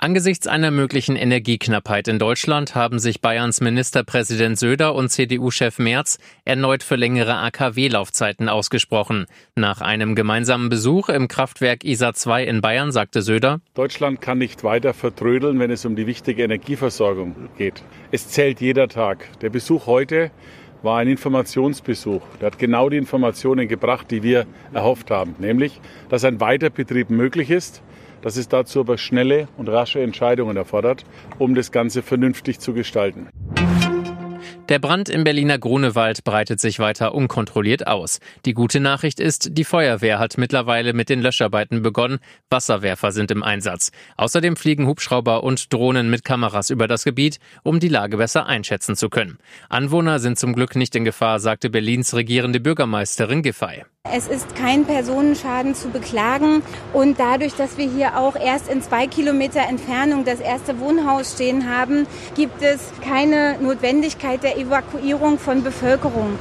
Angesichts einer möglichen Energieknappheit in Deutschland haben sich Bayerns Ministerpräsident Söder und CDU-Chef Merz erneut für längere AKW-Laufzeiten ausgesprochen. Nach einem gemeinsamen Besuch im Kraftwerk ISA 2 in Bayern sagte Söder, Deutschland kann nicht weiter vertrödeln, wenn es um die wichtige Energieversorgung geht. Es zählt jeder Tag. Der Besuch heute war ein Informationsbesuch. Der hat genau die Informationen gebracht, die wir erhofft haben, nämlich, dass ein Weiterbetrieb möglich ist, dass es dazu aber schnelle und rasche Entscheidungen erfordert, um das Ganze vernünftig zu gestalten. Der Brand im Berliner Grunewald breitet sich weiter unkontrolliert aus. Die gute Nachricht ist, die Feuerwehr hat mittlerweile mit den Löscharbeiten begonnen. Wasserwerfer sind im Einsatz. Außerdem fliegen Hubschrauber und Drohnen mit Kameras über das Gebiet, um die Lage besser einschätzen zu können. Anwohner sind zum Glück nicht in Gefahr, sagte Berlins regierende Bürgermeisterin Giffey. Es ist kein Personenschaden zu beklagen und dadurch, dass wir hier auch erst in zwei Kilometer Entfernung das erste Wohnhaus stehen haben, gibt es keine Notwendigkeit der Evakuierung von Bevölkerung.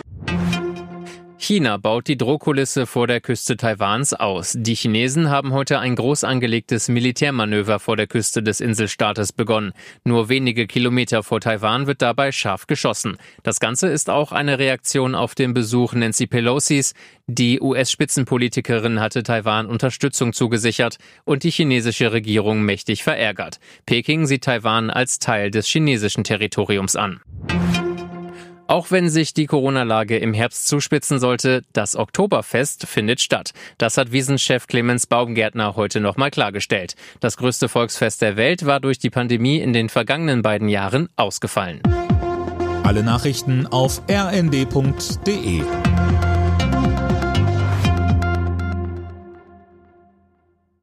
China baut die Drohkulisse vor der Küste Taiwans aus. Die Chinesen haben heute ein groß angelegtes Militärmanöver vor der Küste des Inselstaates begonnen. Nur wenige Kilometer vor Taiwan wird dabei scharf geschossen. Das Ganze ist auch eine Reaktion auf den Besuch Nancy Pelosis. Die US-Spitzenpolitikerin hatte Taiwan Unterstützung zugesichert und die chinesische Regierung mächtig verärgert. Peking sieht Taiwan als Teil des chinesischen Territoriums an. Auch wenn sich die Corona-Lage im Herbst zuspitzen sollte, das Oktoberfest findet statt. Das hat Wiesenchef Clemens Baumgärtner heute nochmal klargestellt. Das größte Volksfest der Welt war durch die Pandemie in den vergangenen beiden Jahren ausgefallen. Alle Nachrichten auf rnd.de